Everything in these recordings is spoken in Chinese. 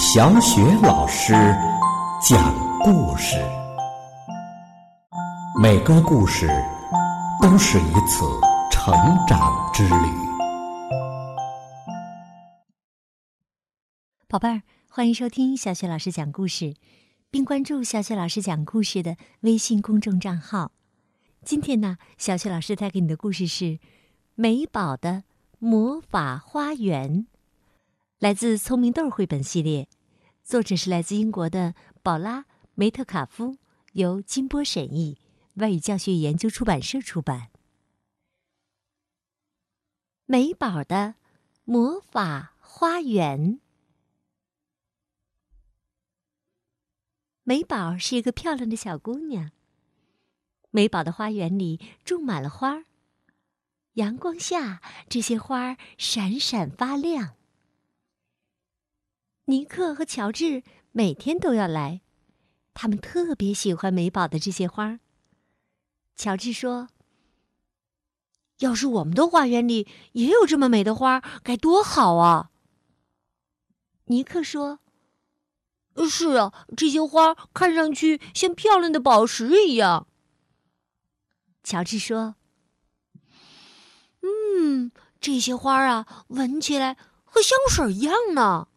小雪老师讲故事，每个故事都是一次成长之旅。宝贝儿，欢迎收听小雪老师讲故事，并关注小雪老师讲故事的微信公众账号。今天呢，小雪老师带给你的故事是《美宝的魔法花园》。来自《聪明豆》绘本系列，作者是来自英国的宝拉·梅特卡夫，由金波审译，外语教学研究出版社出版。美宝的魔法花园。美宝是一个漂亮的小姑娘。美宝的花园里种满了花儿，阳光下这些花儿闪闪发亮。尼克和乔治每天都要来，他们特别喜欢美宝的这些花。乔治说：“要是我们的花园里也有这么美的花，该多好啊！”尼克说：“是啊，这些花看上去像漂亮的宝石一样。”乔治说：“嗯，这些花啊，闻起来和香水一样呢。”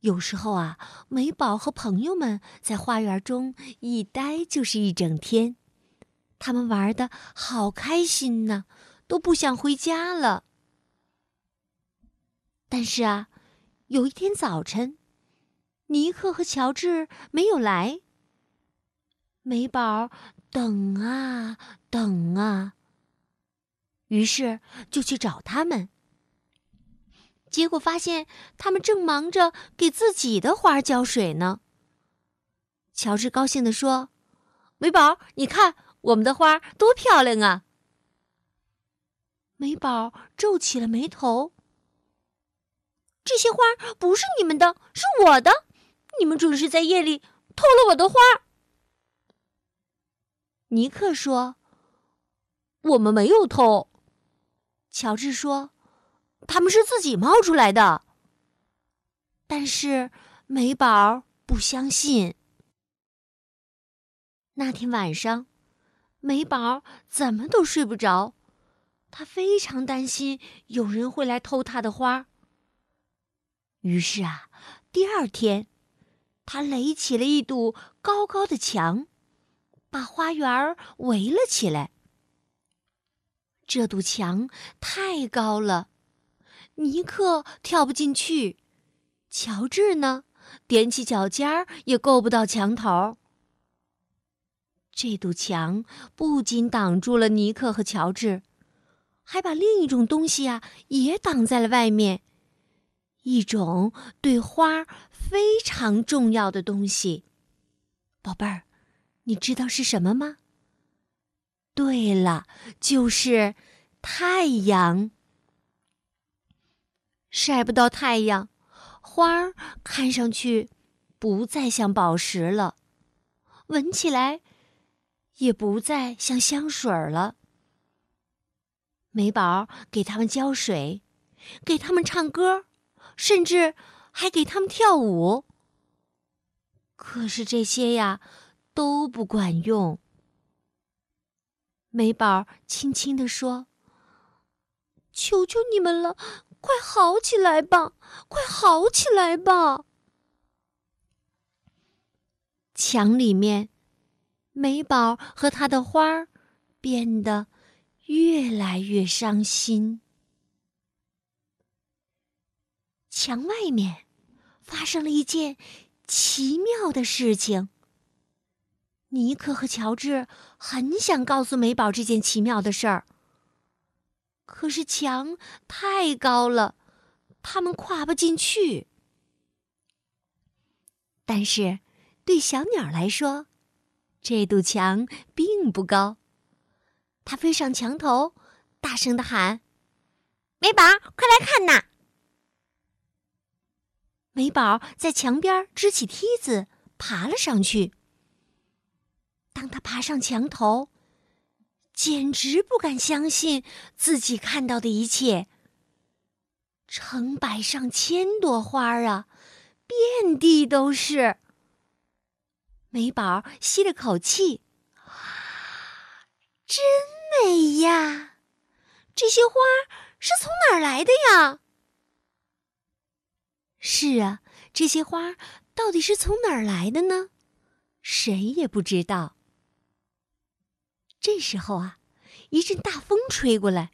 有时候啊，美宝和朋友们在花园中一待就是一整天，他们玩的好开心呢，都不想回家了。但是啊，有一天早晨，尼克和乔治没有来。美宝等啊等啊，于是就去找他们。结果发现，他们正忙着给自己的花浇水呢。乔治高兴地说：“美宝，你看我们的花多漂亮啊！”美宝皱起了眉头：“这些花不是你们的，是我的！你们准是在夜里偷了我的花。”尼克说：“我们没有偷。”乔治说。他们是自己冒出来的，但是美宝不相信。那天晚上，美宝怎么都睡不着，她非常担心有人会来偷她的花。于是啊，第二天，他垒起了一堵高高的墙，把花园围了起来。这堵墙太高了。尼克跳不进去，乔治呢，踮起脚尖儿也够不到墙头。这堵墙不仅挡住了尼克和乔治，还把另一种东西啊也挡在了外面，一种对花非常重要的东西。宝贝儿，你知道是什么吗？对了，就是太阳。晒不到太阳，花儿看上去不再像宝石了，闻起来也不再像香水了。美宝给他们浇水，给他们唱歌，甚至还给他们跳舞。可是这些呀都不管用。美宝轻轻地说：“求求你们了。”快好起来吧！快好起来吧！墙里面，美宝和他的花儿变得越来越伤心。墙外面发生了一件奇妙的事情。尼克和乔治很想告诉美宝这件奇妙的事儿。可是墙太高了，他们跨不进去。但是，对小鸟来说，这堵墙并不高。它飞上墙头，大声的喊：“美宝，快来看呐！”美宝在墙边支起梯子，爬了上去。当他爬上墙头，简直不敢相信自己看到的一切。成百上千朵花啊，遍地都是。美宝吸了口气，真美呀！这些花是从哪儿来的呀？是啊，这些花到底是从哪儿来的呢？谁也不知道。这时候啊，一阵大风吹过来，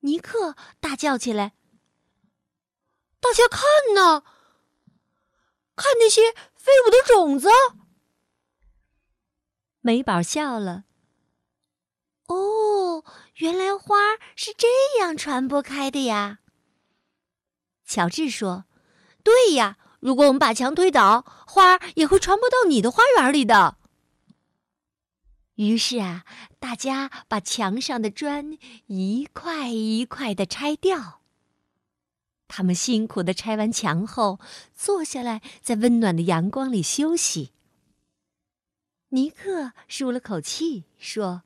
尼克大叫起来：“大家看呐，看那些飞舞的种子！”美宝笑了。哦，原来花是这样传播开的呀。乔治说：“对呀，如果我们把墙推倒，花也会传播到你的花园里的。”于是啊，大家把墙上的砖一块一块的拆掉。他们辛苦的拆完墙后，坐下来在温暖的阳光里休息。尼克舒了口气，说：“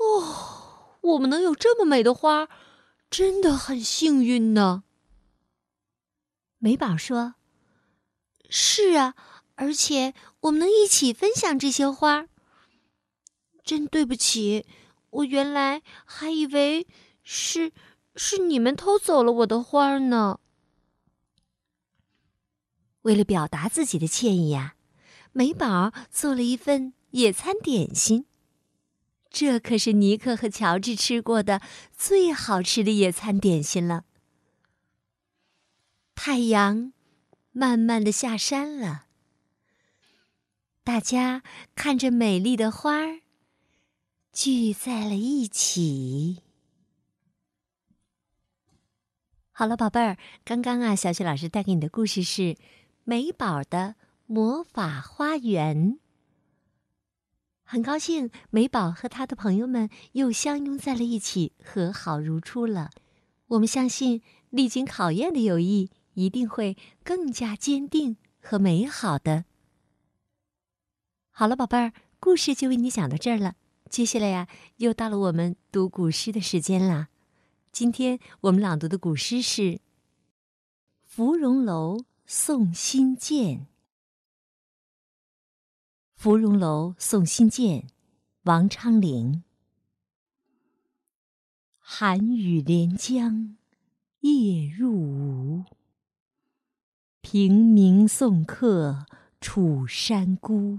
哦，我们能有这么美的花，真的很幸运呢。”美宝说：“是啊，而且我们能一起分享这些花。”真对不起，我原来还以为是是你们偷走了我的花呢。为了表达自己的歉意呀。美宝做了一份野餐点心，这可是尼克和乔治吃过的最好吃的野餐点心了。太阳慢慢的下山了，大家看着美丽的花儿聚在了一起。好了，宝贝儿，刚刚啊，小雪老师带给你的故事是美宝的。魔法花园。很高兴美宝和他的朋友们又相拥在了一起，和好如初了。我们相信，历经考验的友谊一定会更加坚定和美好的。好了，宝贝儿，故事就为你讲到这儿了。接下来呀，又到了我们读古诗的时间啦。今天我们朗读的古诗是《芙蓉楼送辛渐》。芙蓉楼送辛渐，王昌龄。寒雨连江夜入吴，平明送客楚山孤。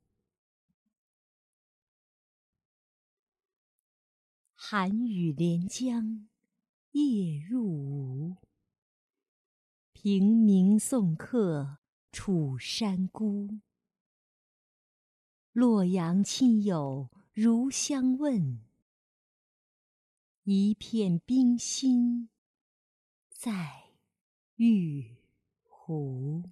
寒雨连江夜入吴，平明送客楚山孤。洛阳亲友如相问。一片冰心在玉壶。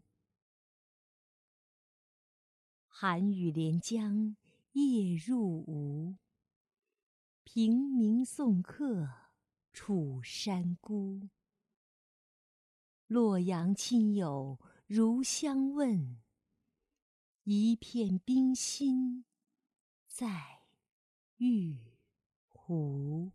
寒雨连江夜入吴，平明送客楚山孤。洛阳亲友如相问，一片冰心在玉壶。